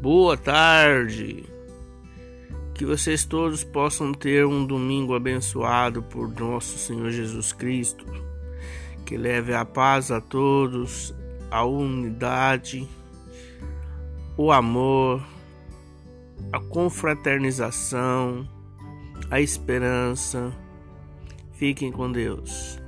boa tarde. Que vocês todos possam ter um domingo abençoado por nosso Senhor Jesus Cristo. Que leve a paz a todos, a unidade, o amor, a confraternização, a esperança. Fiquem com Deus.